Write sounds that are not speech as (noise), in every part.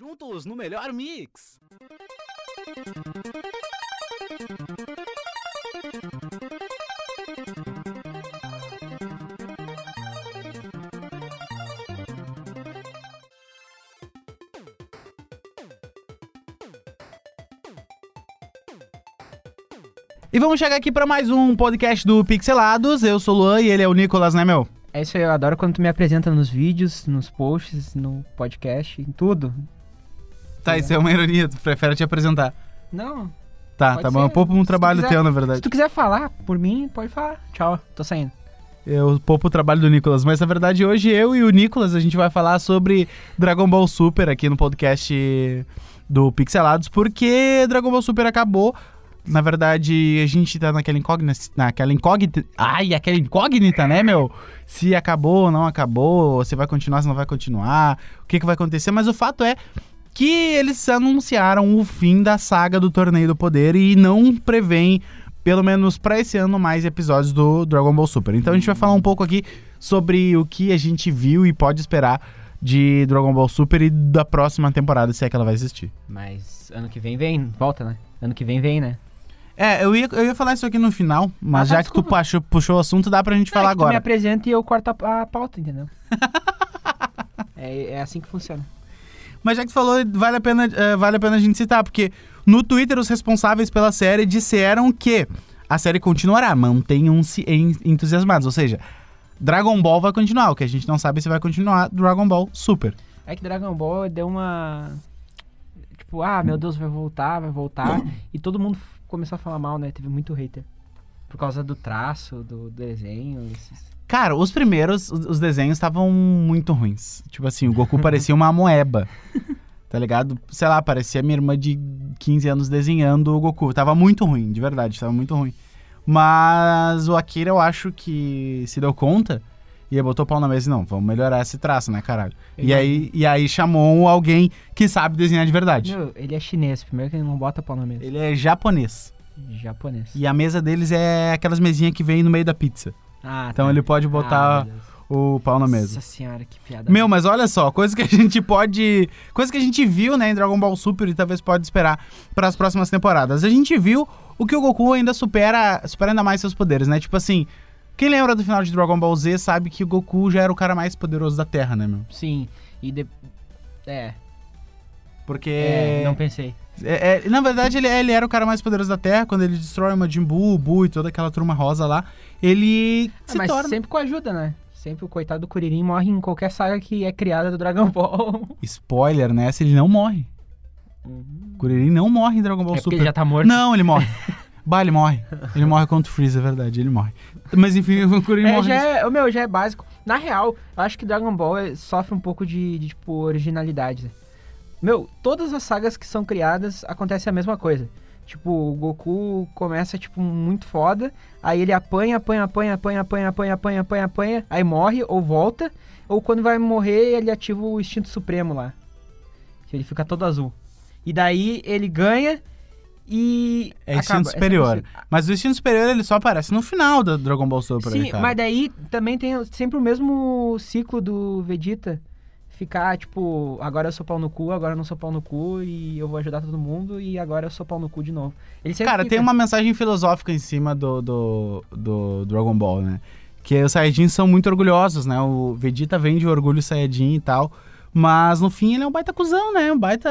Juntos no melhor mix. E vamos chegar aqui para mais um podcast do Pixelados. Eu sou o Luan e ele é o Nicolas, né, meu? É isso aí, eu adoro quando tu me apresenta nos vídeos, nos posts, no podcast, em tudo. Tá, isso é uma ironia, tu prefere te apresentar. Não, Tá, Pode tá ser. bom. Eu poupo um Se trabalho quiser- teu, na se verdade. tu quiser falar por mim, pode falar. Tchau, tô saindo. Eu poupo o trabalho do Nicolas. Mas na verdade, hoje eu e o Nicolas a gente vai falar sobre Dragon Ball Super aqui no podcast do Pixelados, porque Dragon Ball Super acabou. Na verdade, a gente tá naquela incógnita. Naquela incógnita. Ai, aquela incógnita, né, meu? Se acabou ou não acabou, se vai continuar, se não vai continuar, o que, que vai acontecer. Mas o fato é que eles anunciaram o fim da saga do Torneio do Poder e não prevêem, pelo menos pra esse ano, mais episódios do Dragon Ball Super. Então a gente vai falar um pouco aqui sobre o que a gente viu e pode esperar de Dragon Ball Super e da próxima temporada, se é que ela vai existir. Mas ano que vem vem, volta, né? Ano que vem vem, né? É, eu ia, eu ia falar isso aqui no final, mas Ah, tá, já que tu desculpa. puxou, puxou o assunto, dá pra gente falar é que Tu me agora. apresenta e eu corto a, a pauta, entendeu? (laughs) é, é assim que funciona. Mas já que tu falou, vale a, pena, eh, vale a pena a gente citar, porque no Twitter os responsáveis pela série disseram que a série continuará, mantenham-se en- entusiasmados. Ou seja, Dragon Ball vai continuar, o que a gente não sabe se vai continuar Dragon Ball Super. É que Dragon Ball deu uma. Tipo, ah, meu Deus, vai voltar, vai voltar. e todo mundo começou a falar mal, né? Teve muito hater. Por causa do traço, do desenho. esses- Cara, os primeiros, os os desenhos estavam muito ruins. Tipo assim, o Goku parecia uma moeba. (laughs) Tá ligado? Sei lá, parecia minha irmã de 15 anos desenhando o Goku. Tava muito ruim, de verdade, tava muito ruim. Mas o Akira, eu acho que se deu conta e aí botou o pau na mesa e não, vamos melhorar esse traço, né, caralho? E aí, e aí chamou alguém que sabe desenhar de verdade. Meu, ele é chinês. Primeiro que ele não bota pau na mesa. Ele é japonês. Japonês. E a mesa deles é aquelas mesinhas que vem no meio da pizza. Ah, Então tá. ele pode Ah, botar Deus. o pau na mesa. Nossa senhora, que piada. Meu, mas olha só, coisa que a (laughs) gente pode. Coisa que a gente viu, né, em Dragon Ball Super e talvez pode esperar para as próximas temporadas. A gente viu o que o Goku ainda supera, supera ainda mais seus poderes, né? Tipo assim, quem lembra do final de Dragon Ball Z sabe que o Goku já era o cara mais poderoso da Terra, né, meu? Sim. E de... É, Porque. é, não pensei. É, é, na verdade, ele, ele era o cara mais poderoso da Terra. Quando ele destrói o Majin Buu, e toda aquela turma rosa lá, ele se mas torna. sempre com ajuda, né? Sempre o coitado do Kuririn morre em qualquer saga que é criada do Dragon Ball. (laughs) Spoiler, né? Se ele não morre. O Kuririn não morre em Dragon Ball É Super. ele já tá morto. Não, ele morre. (laughs) bah, ele morre. Ele morre contra o Freeza, é verdade, ele morre. Mas enfim, o Kuririn É, morre. já é, o meu, já é básico. Na real, eu acho que Dragon Ball é- sofre um pouco de, de, tipo, originalidade. Meu, todas as sagas que são criadas acontece a mesma coisa. Tipo, o Goku começa, tipo, muito foda, aí ele apanha, apanha, apanha, apanha, apanha, apanha, apanha, apanha, apanha, aí morre ou volta, ou quando vai morrer, ele ativa o instinto supremo lá. Que ele fica todo azul. E daí ele ganha e. É acaba. instinto sempre superior. assim. Mas o instinto superior ele só aparece no final do Dragon Ball Super, Sim, cara? mas daí também tem sempre o mesmo ciclo do Vegeta. Ficar, tipo, agora eu sou pau no cu, agora eu não sou pau no cu, e eu vou ajudar todo mundo, e agora eu sou pau no cu de novo. Cara, fica- tem uma mensagem filosófica em cima do, do, do Dragon Ball, né? Que os Saiyajins são muito orgulhosos, né? O Vegeta vem de orgulho Saiyajin e tal. Mas no fim ele é um baita cuzão, né? Um baita.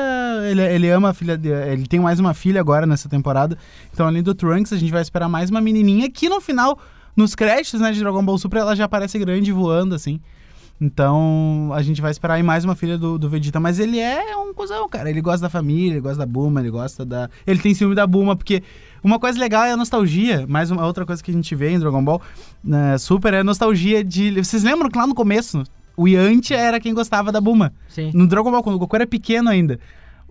Ele, ele ama a filha dele. Ele tem mais uma filha agora nessa temporada. Então, além do Trunks, a gente vai esperar mais uma menininha que no final, nos créditos né, de Dragon Ball Super, ela já aparece grande voando, assim. Então, a gente vai esperar aí mais uma filha do, do Vegeta. Mas ele é um cuzão, cara. Ele gosta da família, ele gosta da Buma, ele gosta da. Ele tem ciúme da Buma, porque uma coisa legal é a nostalgia. Mais uma outra coisa que a gente vê em Dragon Ball né, Super é a nostalgia de. Vocês lembram que lá no começo, o Yantia era quem gostava da Buma. Sim. No Dragon Ball, quando o Goku era pequeno ainda.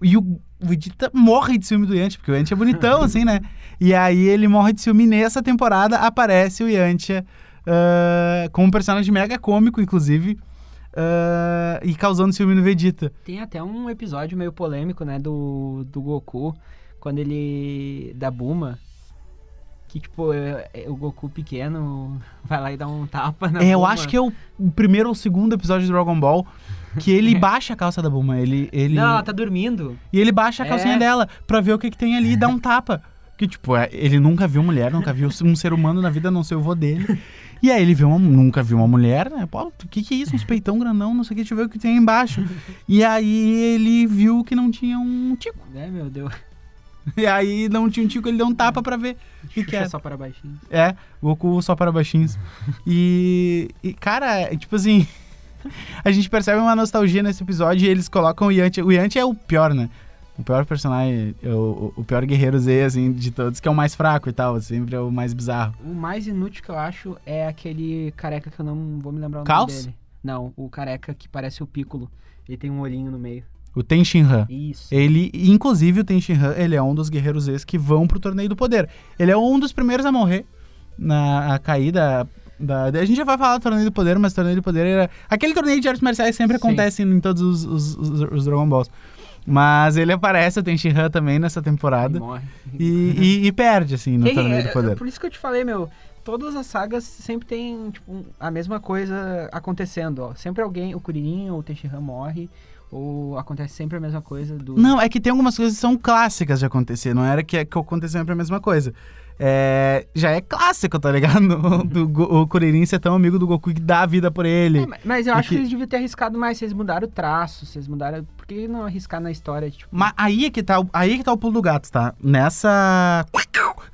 E o, Vegeta morre de ciúme do Yantia, porque o Yantia é bonitão, (laughs) assim, né? E aí ele morre de ciúme. Nessa temporada aparece o Yantia ah, com um personagem mega cômico, inclusive. ah, e causando ciúme no Vegeta. Tem até um episódio meio polêmico, né, do, do Goku, quando ele. da Buma. Que, tipo, é- é o Goku pequeno (laughs) vai lá e dá um tapa na É, eu Bulma. acho que é o primeiro ou segundo episódio de Dragon Ball que ele (laughs) baixa a calça da Buma. Ele, ele... Não, ela tá dormindo. E ele baixa a É. calcinha dela pra ver o que, que tem ali e dá um tapa. Que, tipo, é, ele nunca viu mulher, nunca viu um ser humano na vida, a não ser o vô dele. (laughs) E aí ele viu uma, nunca viu uma mulher, né? Pô, o que, que é isso? Uns peitão grandão, não sei o que, deixa eu ver o que tem aí embaixo. (laughs) E aí ele viu que não tinha um tico. É, meu Deus. (laughs) E aí não tinha um tico, ele deu um tapa pra ver (laughs) o que, que é. só para baixinho. É, Goku só para baixinhos. E, e, cara, é, tipo assim, a gente percebe uma nostalgia nesse episódio e eles colocam o Yanti. O Yanti é o pior, né? O pior personagem, o, o pior guerreiro Z, assim, de todos, que é o mais fraco e tal, sempre é o mais bizarro. O mais inútil que eu acho é aquele careca que eu não vou me lembrar o Caos? nome dele. Não, o careca que parece o Piccolo. Ele tem um olhinho no meio. O Ten Shinhan. Isso. Ele, inclusive o Ten Shinhan, ele é um dos guerreiros Z que vão pro Torneio do Poder. Ele é um dos primeiros a morrer na a caída da... A gente já vai falar do Torneio do Poder, mas o Torneio do Poder era... Aquele torneio de artes marciais sempre Sim. acontece em todos os, os, os- os Dragon Balls. Mas ele aparece, o Ten Shinhan também nessa temporada. morre. E, e- e perde, assim, no Quem- Torneio é- do Poder. Por isso que eu te falei, meu. Todas as sagas sempre tem tipo, a mesma coisa acontecendo. Ó. Sempre alguém, o Kuririn ou o Tenshinhan morre. Ou acontece sempre a mesma coisa do. Não, é que tem algumas coisas que são clássicas de acontecer. Não era que, que aconteceu sempre a mesma coisa. É, já é clássico, tá ligado? (laughs) Do, Go- o Kuririn ser tão amigo do Goku que dá a vida por ele. É, mas- eu acho que... que- eles deviam ter arriscado mais. Vocês mudaram o traço, vocês mudaram. Por que não arriscar na história? Tipo, Mas aí é que tá, o- aí é que tá o pulo do gato, tá? Nessa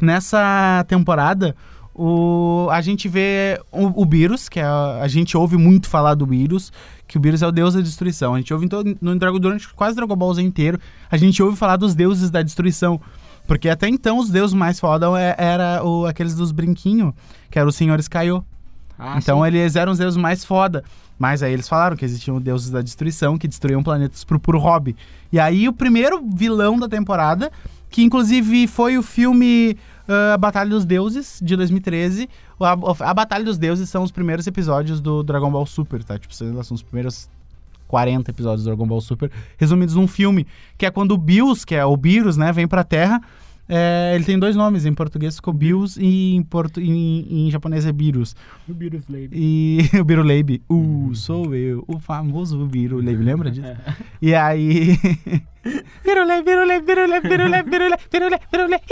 nessa temporada, o, a gente vê o, o Beerus, que é a, gente ouve muito falar do Beerus, que o Beerus é o deus da destruição. A gente ouve em todo, no durante quase o Dragon Ball Z inteiro, a gente ouve falar dos deuses da destruição. Porque até então os deuses mais foda é- era o, aqueles dos brinquinhos, que eram os senhores Kaiô. ah, Então sim. eles eram os deuses mais foda. Mas aí eles falaram que existiam deuses da destruição que destruíam planetas pro puro hobby. E aí o primeiro vilão da temporada, que inclusive foi o filme ah, A Batalha dos Deuses, de 2013. A, a Batalha dos Deuses são os primeiros episódios do Dragon Ball Super, tá? Tipo, são os primeiros 40 episódios do Dragon Ball Super, resumidos num filme, que é quando o Bills, que é o Beerus, né, vem pra Terra. É, ele tem dois nomes, em português ficou Bills e em, portu em, em japonês é Beerus. O Beerus. E (laughs) o Biruleibe, uh, sou eu, o famoso Biruleibe, lembra disso? E aí. Biruleibe, Biruleibe, Biruleibe, Biruleibe, Biruleibe, Biruleibe, Biruleibe.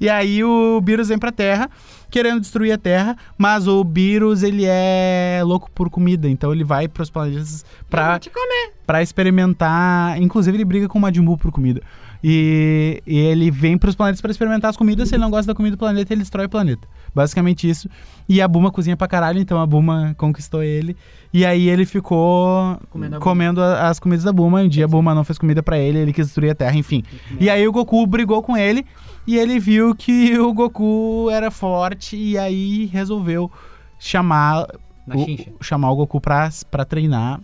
E aí o Beerus vem pra Terra, querendo destruir a Terra, mas o Beerus, ele é louco por comida, então ele vai pros planetas pra, comer. pra experimentar. Inclusive, ele briga com o Majin Buu por comida. E, e ele vem pros planetas pra experimentar as comidas. Se ele não gosta da comida do planeta, ele destrói o planeta. Basicamente isso. E a Buma cozinha pra caralho, então a Buma conquistou ele. E aí ele ficou Comendo comendo, a as comidas da Buma. Um dia a Buma não fez comida pra ele, ele quis destruir a Terra, enfim. E aí o Goku brigou com ele e ele viu que o Goku era forte e aí resolveu chamar o- chamar o Goku pra, pra treinar.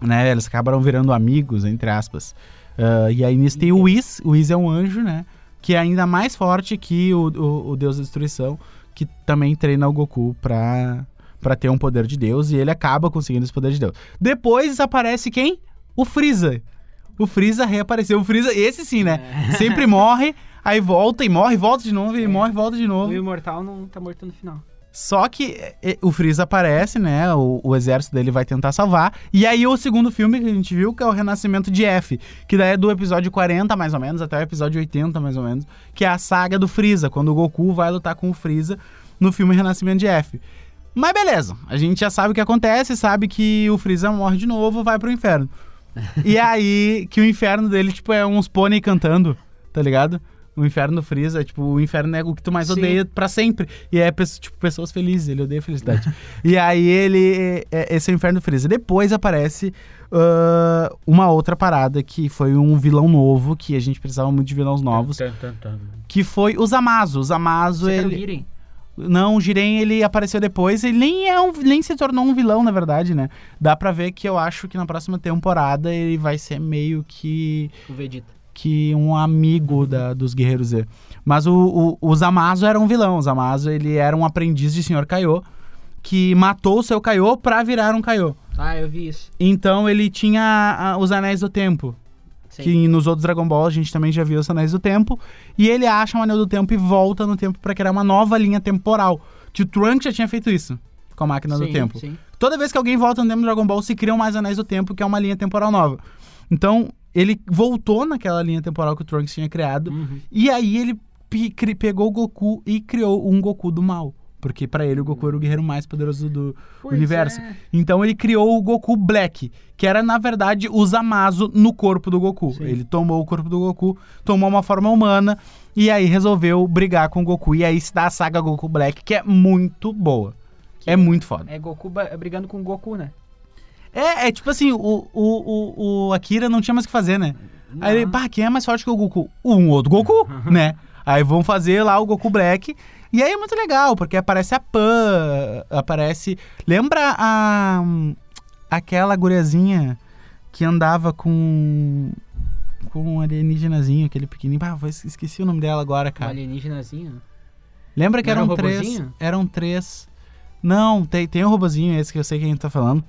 Né? Eles acabaram virando amigos, entre aspas. Ah, e aí nisso tem o Whis. O Whis é um anjo, né? Que é ainda mais forte que o, o, o Deus da Destruição, que também treina o Goku pra, pra ter um poder de Deus. E ele acaba conseguindo esse poder de Deus. Depois aparece quem? O Freeza. O Freeza reapareceu. O Freeza, esse sim, né? Sempre morre, aí volta e morre, volta de novo, e É. morre, volta de novo. O Imortal não tá morto no final. Só que é, é, o Freeza aparece, né? O, o exército dele vai tentar salvar. E aí o segundo filme que a gente viu, que é o Renascimento de F, que daí é do episódio 40, mais ou menos, até o episódio 80, mais ou menos, que é a saga do Freeza, quando o Goku vai lutar com o Freeza no filme Renascimento de F. Mas beleza, a gente já sabe o que acontece, sabe que o Freeza morre de novo, vai pro inferno. (laughs) e aí, que o inferno dele, tipo, é uns pônei cantando, tá ligado? O inferno Freeza, tipo, o inferno é o que tu mais Sim. odeia pra sempre. E é, tipo, pessoas felizes, ele odeia felicidade. (laughs) e aí ele, é- esse é o inferno Freeza. Depois aparece ah, uma outra parada que foi um vilão novo, que a gente precisava muito de vilões novos, que foi o Zamazo. O Zamazo, Você ele... Não, o Jiren ele apareceu depois, ele nem, é um, nem se tornou um vilão, na verdade, né? Dá pra ver que eu acho que na próxima temporada ele vai ser meio que, O Vegeta. Que um amigo da, dos Guerreiros Z. Mas o, o, o Zamazo era um vilão, o Zamazo ele era um aprendiz de Sr. Kaiô, que matou o seu Kaiô pra virar um Kaiô. Ah, eu vi isso. Então ele tinha ah, os Anéis do Tempo, Sim. que nos outros Dragon Ball a gente também já viu os Anéis do Tempo. E ele acha o Anel do Tempo e volta no tempo pra criar uma nova linha temporal. Que o Trunks já tinha feito isso. com a máquina do Sim, tempo. sim. Toda vez que alguém volta no tempo do Dragon Ball, se criam mais anéis do tempo, que é uma linha temporal nova. Então, ele voltou naquela linha temporal que o Trunks tinha criado. Uhum. E aí ele pe- pegou o Goku e criou um Goku do mal. Porque pra ele o Goku era o guerreiro mais poderoso do Pois universo. é. Então ele criou o Goku Black, que era na verdade o Zamasu no corpo do Goku. Sim. Ele tomou o corpo do Goku, tomou uma forma humana e aí resolveu brigar com o Goku. E aí se dá a saga Goku Black, que é muito boa. Que É muito foda. É Goku ba- brigando com Goku, né? É, é tipo assim, o, o, o, Akira não tinha mais o que fazer, né? Aí ele, Não. pá, quem é mais forte que o Goku? Um outro Goku, (laughs) né? Aí vão fazer lá o Goku Black. E aí é muito legal, porque aparece a Pan, aparece. Lembra a. aquela guriazinha que andava com. com um alienígenazinho, aquele pequenininho. Ah, esqueci o nome dela agora, Um cara. alienígenazinho. Lembra que Não era eram um três. robozinho? Eram três. Não, tem, tem um robozinho esse que eu sei quem tá falando.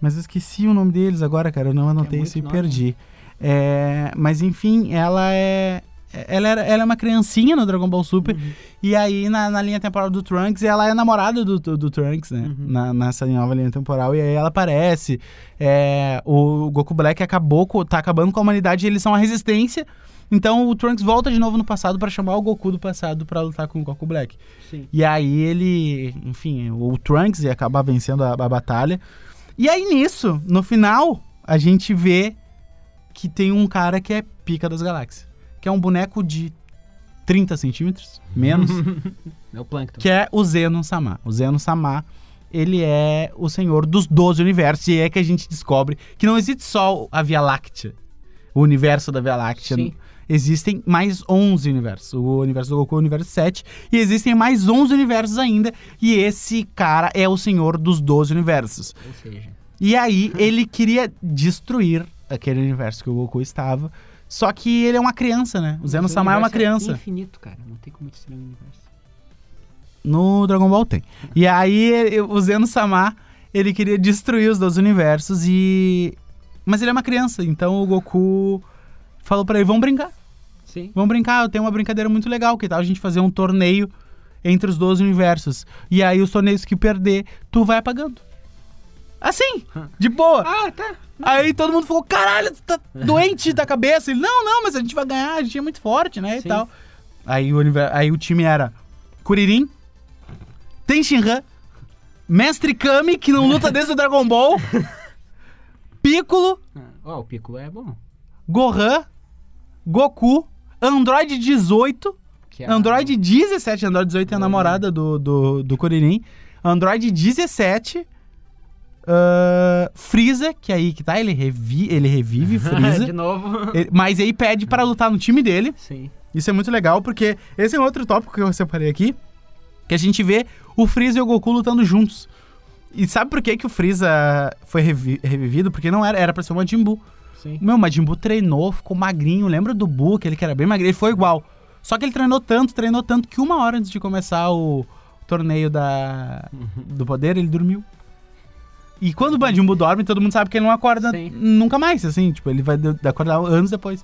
Mas eu esqueci o nome deles agora, cara. Eu não anotei muito isso e nome. perdi. É, mas enfim, ela é. Ela, era, ela é uma criancinha no Dragon Ball Super. Uhum. E aí, na, na linha temporal do Trunks, ela é namorada do, do, do Trunks, né? Uhum. Na, nessa nova linha temporal. E aí ela aparece. É, o Goku Black acabou, com, tá acabando com a humanidade e eles são a resistência. Então o Trunks volta de novo no passado pra chamar o Goku do passado pra lutar com o Goku Black. Sim. E aí ele, enfim, o Trunks ia acabar vencendo a, a batalha. E aí nisso, no final, a gente vê que tem um cara que é pica das galáxias. Que é um boneco de 30 centímetros, menos, (laughs) É o Plankton. que é o Zeno Sama. O Zeno Sama, ele é o senhor dos 12 universos. E é que a gente descobre que não existe só a Via Láctea, o universo da Via Láctea. Sim. Existem mais 11 universos. O universo do Goku é o universo 7. E existem mais 11 universos ainda. E esse cara é o senhor dos 12 universos. Ou seja, E aí ele queria destruir aquele universo que o Goku estava. Só que ele é uma criança, né? O Zeno o Sama é uma universo criança. infinito, cara. Não tem como destruir o universo. No Dragon Ball tem. E aí o Zeno Sama, ele queria destruir os dois universos e. Mas ele é uma criança, então o Goku falou pra ele: vamos brincar. Sim. Vamos brincar, eu tenho uma brincadeira muito legal, que tal a gente fazer um torneio entre os 12 universos. E aí os torneios que perder, tu vai apagando. Assim, (laughs) de boa. Ah, tá. Aí todo mundo falou, caralho, tu tá doente da cabeça. Ele, não, não, mas a gente vai ganhar, a gente é muito forte, né, e Sim. tal. Aí o, aí o time era Kuririn, Tenshinhan, Mestre Kami, que não luta desde o Dragon Ball, (laughs) Piccolo, Ah, Ó, o Piccolo é bom. Gohan, Goku, Android 18, Que é Android 17, Android 18 é a namorada do, do, do Kuririn. Android 17. ah, Freeza, que aí que tá, ele, revi, ele revive (laughs) Freeza. De novo. Ele- mas aí pede pra lutar no time dele. Sim. Isso é muito legal, porque esse é um outro tópico que eu separei aqui. Que a gente vê o Freeza e o Goku lutando juntos. E sabe por que, que o Freeza foi revi- revivido? Porque não era, era pra ser o Majin Buu. Sim. Meu, o Majin Buu treinou, ficou magrinho. Lembra do Buu, aquele que era bem magrinho? Ele foi igual. Só que ele treinou tanto, treinou tanto, que uma hora antes de começar o torneio da, do poder, ele dormiu. E quando o Majin Buu dorme, todo mundo sabe que ele não acorda Sim. nunca mais, assim. Tipo, ele vai acordar anos depois.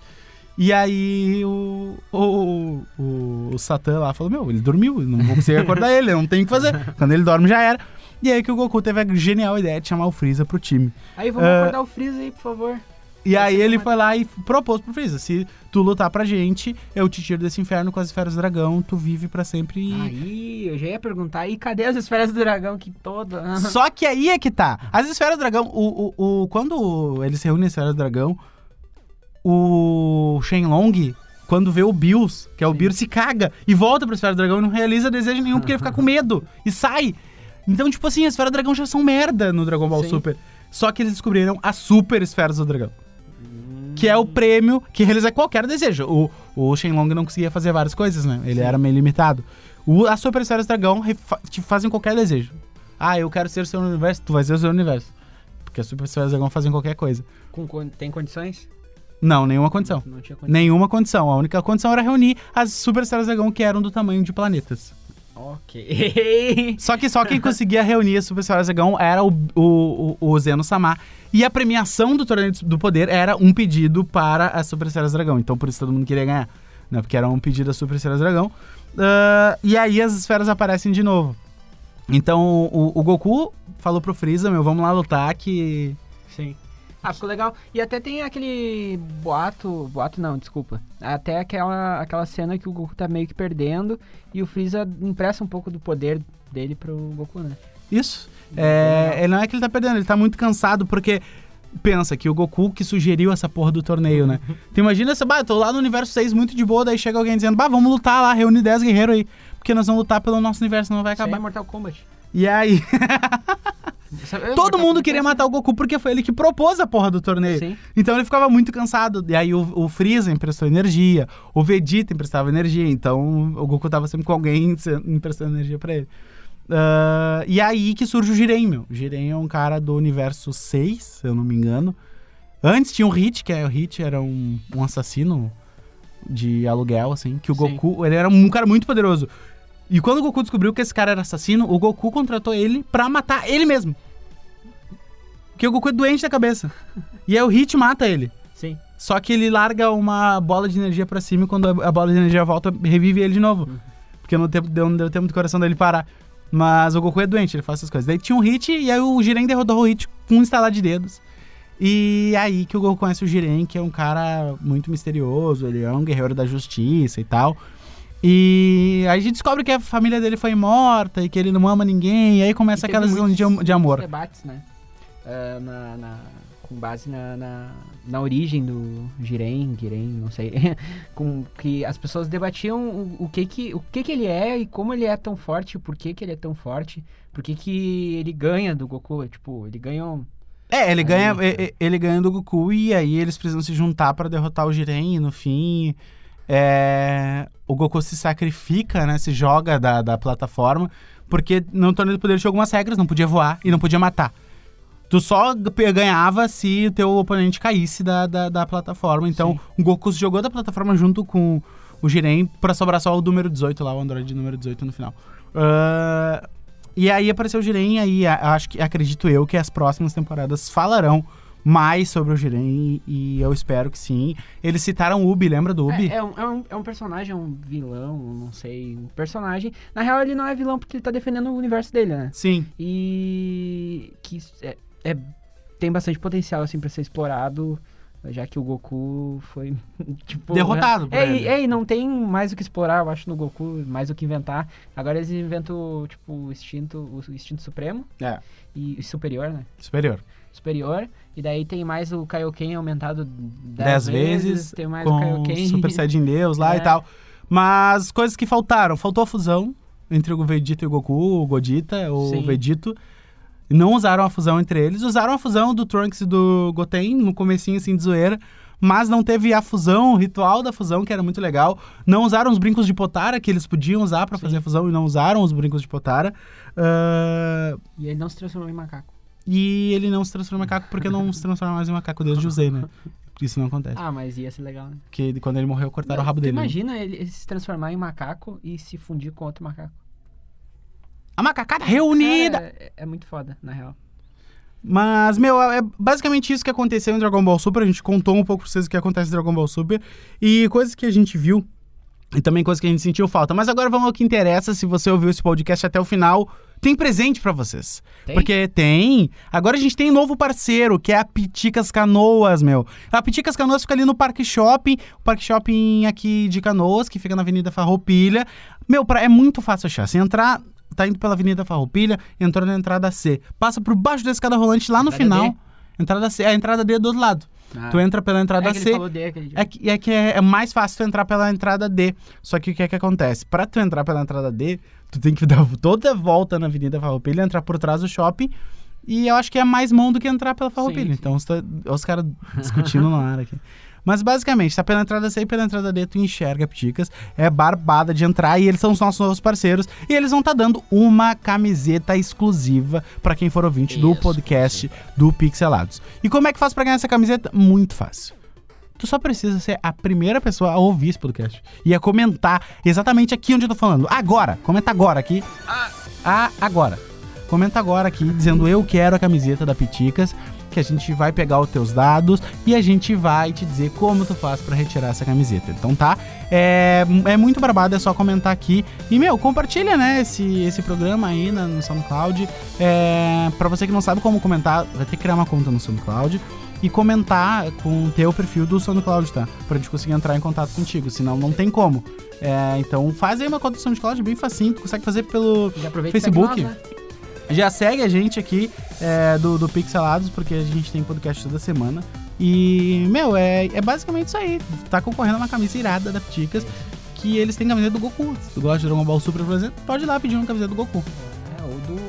E aí o, o, o, o Satã lá falou, meu, ele dormiu, não vou conseguir (laughs) acordar ele, não tenho o que fazer. Quando ele dorme já era. E aí que o Goku teve a genial ideia de chamar o Freeza pro time. Aí vamos Ah. acordar o Freeza aí, por favor. E aí Essa ele foi lá e propôs pro Freeza, se tu lutar pra gente, eu te tiro desse inferno com as esferas do dragão, tu vive pra sempre e... Aí, eu já ia perguntar, e cadê as esferas do dragão que toda... (laughs) Só que aí é que tá. As esferas do dragão, o, o, o- quando eles se reúnem as esferas do dragão, o Shenlong, quando vê o Bills, que é o. Bills, se caga e volta pra esfera do dragão e não realiza desejo nenhum porque ele fica com medo (laughs) e sai. Então, tipo assim, as esferas do dragão já são merda no Dragon Ball Sim. Super. Só que eles descobriram as super esferas do dragão. Que é o prêmio que realiza qualquer desejo. O, o Shenlong não conseguia fazer várias coisas, né? Ele Sim. era meio limitado. O, as super esferas do dragão te fazem qualquer desejo. Ah, eu quero ser o seu universo, tu vai ser o seu universo. Porque as super esferas dragão fazem qualquer coisa. Com, tem condições? Não, nenhuma condição. Não tinha condições. Nenhuma condição. A única condição era reunir as super esferas dragão que eram do tamanho de planetas. Ok. (laughs) Só que só quem (laughs) conseguia reunir as super do dragão era o, o, o, o Zeno Sama. E a premiação do torneio do poder era um pedido para as super do dragão. Então por isso todo mundo queria ganhar. Né? Porque era um pedido das super do dragão. Ah, e aí as esferas aparecem de novo. Então o, o Goku falou pro Freeza, meu, vamos lá lutar que. Ah, ficou legal. E até tem aquele boato. Boato não, desculpa. Até aquela, aquela cena que o Goku tá meio que perdendo e o Freeza empresta um pouco do poder dele pro Goku, né? Isso. É, ele não é que ele tá perdendo, ele tá muito cansado, porque. Pensa que o Goku que sugeriu essa porra do torneio, né? (laughs) tu imagina essa, bah, tô lá no universo 6 muito de boa, daí chega alguém dizendo, bah, vamos lutar lá, reúne 10 guerreiros aí. Porque nós vamos lutar pelo nosso universo, não vai Isso aí é acabar. Mortal Kombat. E aí, (laughs) todo mundo queria matar o Goku porque foi ele que propôs a porra do torneio. Sim. Então ele ficava muito cansado. E aí o, o Freeza emprestou energia, o Vegeta emprestava energia. Então o Goku tava sempre com alguém (laughs) emprestando energia pra ele. Ah, e aí que surge o Jiren, meu. O Jiren é um cara do universo 6, se eu não me engano. Antes tinha o Hit, que é, o Hit era um, um assassino de aluguel, assim. Que o Sim. Goku, ele era um cara muito poderoso. E quando o Goku descobriu que esse cara era assassino, o Goku contratou ele pra matar ele mesmo. Porque o Goku é doente da cabeça. E aí o Hit mata ele. Sim. Só que ele larga uma bola de energia pra cima e quando a bola de energia volta, revive ele de novo. Porque não, deu, não deu tempo do coração dele parar. Mas o Goku é doente, ele faz essas coisas. Daí tinha um hit e aí o Jiren derrotou o hit com um instalar de dedos. E aí que o Goku conhece o Jiren, que é um cara muito misterioso, ele é um guerreiro da justiça e tal. E aí a gente descobre que a família dele foi morta e que ele não ama ninguém, e aí começa E aquela visão de, de amor. debates, né? Ah, na, na- com base na, na, na origem do Jiren, Giren, não sei. (laughs) com que as pessoas debatiam o, o que que o que que ele é e como ele é tão forte, por que que ele é tão forte, por que que ele ganha do Goku, tipo, ele ganha um- É, ele Aí, ganha, ele ganha do Goku e aí eles precisam se juntar pra derrotar o Jiren e no fim é, o Goku se sacrifica, né, se joga da, da plataforma porque no torneio do poder tinha algumas regras, não podia voar e não podia matar. Tu só ganhava se o teu oponente caísse da, da, da plataforma. Então, Sim. o Goku se jogou da plataforma junto com o Jiren pra sobrar só o número 18 lá, o Android número 18 no final. Ah, e aí apareceu o Jiren, e aí acho que acredito eu que as próximas temporadas falarão mais sobre o Jiren e, e eu espero que sim. Eles citaram o Ubi, lembra do Ubi? É, é um, é, um, é um personagem, é um vilão, não sei, um personagem. Na real, ele não é vilão porque ele tá defendendo o universo dele, né? Sim. E que é, é- tem bastante potencial assim para ser explorado, já que o Goku foi (laughs) tipo Derrotado por É, ele. e, é, não tem mais o que explorar, eu acho no Goku, mais o que inventar. Agora eles inventam tipo o instinto, o instinto supremo É, e, e superior, né? superior. Superior, e daí tem mais o Kaioken aumentado 10 Dez vezes, tem mais o com Kaioken. Super Saiyajin Deus lá É. e tal. Mas coisas que faltaram. Faltou a fusão entre o Vegeta e o Goku, o Godita, o Sim. Vegito. Não usaram a fusão entre eles. Usaram a fusão do Trunks e do Goten no comecinho, assim, de zoeira. Mas não teve a fusão, o ritual da fusão, que era muito legal. Não usaram os brincos de Potara, que eles podiam usar pra Sim. fazer a fusão, e não usaram os brincos de Potara. Ah, E ele não se transformou em macaco. E ele não se transforma em macaco porque não se transforma mais em macaco desde o Z, né? Isso não acontece. Ah, mas ia ser legal, né? Porque quando ele morreu, cortaram o rabo dele. né? Imagina ele, ele se transformar em macaco e se fundir com outro macaco. A macacada reunida! É, é muito foda, na real. Mas, meu, é basicamente isso que aconteceu em Dragon Ball Super. A gente contou um pouco pra vocês o que acontece em Dragon Ball Super. E coisas que a gente viu. E também coisas que a gente sentiu falta. Mas agora vamos ao que interessa. Se você ouviu esse podcast até o final, tem presente pra vocês. Tem? Porque tem. Agora a gente tem um novo parceiro, que é a Piticas Canoas, meu. A Piticas Canoas fica ali no Parque Shopping. O Parque Shopping aqui de Canoas, que fica na Avenida Farroupilha. Meu, pra- é muito fácil achar. Se entrar, tá indo pela Avenida Farroupilha, entrou na entrada C. Passa por baixo da escada rolante lá no Entrada final. D. Entrada C. A entrada D é do outro lado. Ah. Tu entra pela entrada é C. D. É que, é que é, é mais fácil tu entrar pela entrada D. Só que o que é que acontece? Pra tu entrar pela entrada D, tu tem que (laughs) dar toda a volta na Avenida Farroupilha, entrar por trás do shopping. E eu acho que é mais mão do que entrar pela Farroupilha. Sim, sim. Então, os, caras discutindo na área aqui. Mas basicamente, tá pela entrada C e pela entrada D, tu enxerga Pticas. É barbada de entrar e eles são os nossos novos parceiros. E eles vão estar dando uma camiseta exclusiva pra quem for ouvinte do Isso, podcast do Pixelados. E como é que faz pra ganhar essa camiseta? Muito fácil. Tu só precisa ser a primeira pessoa a ouvir esse podcast. E a comentar exatamente aqui onde eu tô falando. Agora! Comenta agora aqui. Ah, agora. Comenta agora aqui dizendo eu quero a camiseta da Piticas. que a gente vai pegar os teus dados e a gente vai te dizer como tu faz pra retirar essa camiseta. Então tá? É, é muito barbado, é só comentar aqui. E, meu, compartilha, né, esse, esse programa aí na, no SoundCloud. É, pra você que não sabe como comentar, vai ter que criar uma conta no SoundCloud e comentar com o teu perfil do SoundCloud, tá? Pra gente conseguir entrar em contato contigo, senão não tem como. É, então faz aí uma conta do SoundCloud bem facinho, tu consegue fazer pelo Facebook. nós, né? já segue a gente aqui é, do, do Pixelados, porque a gente tem podcast toda semana. E, meu, é, é basicamente isso aí. Tá concorrendo a uma camisa irada da Ticas, que eles têm camiseta do Goku. Se tu gosta de Dragon Ball Super, por exemplo, pode ir lá pedir uma camiseta do Goku. É, ou do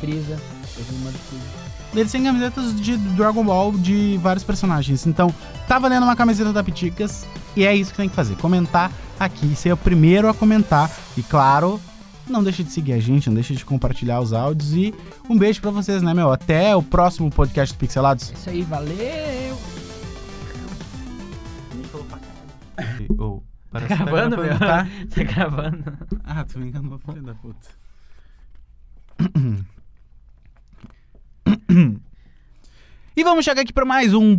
Freeza. Eu vi uma do Freeza. Eles têm camisetas de Dragon Ball de vários personagens. Então, tá valendo uma camiseta da Piticas. E é isso que tem que fazer. Comentar aqui, ser o primeiro a comentar. E claro, não deixe de seguir a gente, não deixe de compartilhar os áudios. E um beijo pra vocês, né, meu? Até o próximo podcast do Pixelados. Isso aí, valeu! Oh, Tá gravando, meu? Tá? Tá gravando. Ah, tu me enganou, filho da puta. (laughs) E vamos chegar aqui para mais um